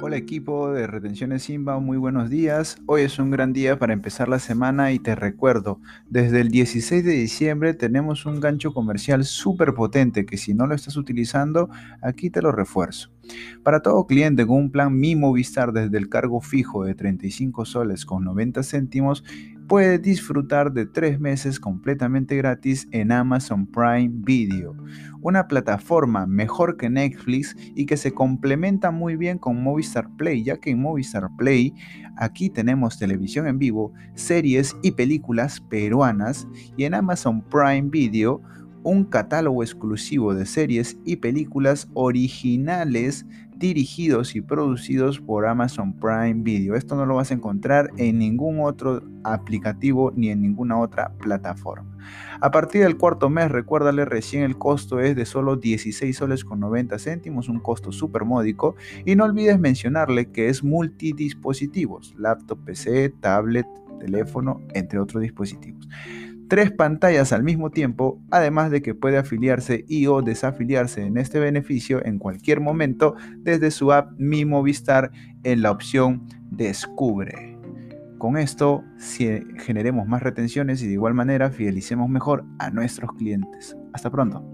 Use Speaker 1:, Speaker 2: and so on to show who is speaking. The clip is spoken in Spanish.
Speaker 1: Hola equipo de Retenciones Simba, muy buenos días. Hoy es un gran día para empezar la semana y te recuerdo, desde el 16 de diciembre tenemos un gancho comercial súper potente que si no lo estás utilizando, aquí te lo refuerzo. Para todo cliente con un plan Mi Movistar desde el cargo fijo de 35 soles con 90 céntimos, puede disfrutar de tres meses completamente gratis en Amazon Prime Video, una plataforma mejor que Netflix y que se complementa muy bien con Movistar Play, ya que en Movistar Play aquí tenemos televisión en vivo, series y películas peruanas y en Amazon Prime Video un catálogo exclusivo de series y películas originales dirigidos y producidos por Amazon Prime Video. Esto no lo vas a encontrar en ningún otro aplicativo ni en ninguna otra plataforma. A partir del cuarto mes, recuérdale, recién el costo es de solo 16 soles con 90 céntimos, un costo súper módico. Y no olvides mencionarle que es multidispositivos, laptop, PC, tablet, teléfono, entre otros dispositivos tres pantallas al mismo tiempo, además de que puede afiliarse y o desafiliarse en este beneficio en cualquier momento desde su app Mi Movistar en la opción Descubre. Con esto generemos más retenciones y de igual manera fidelicemos mejor a nuestros clientes. Hasta pronto.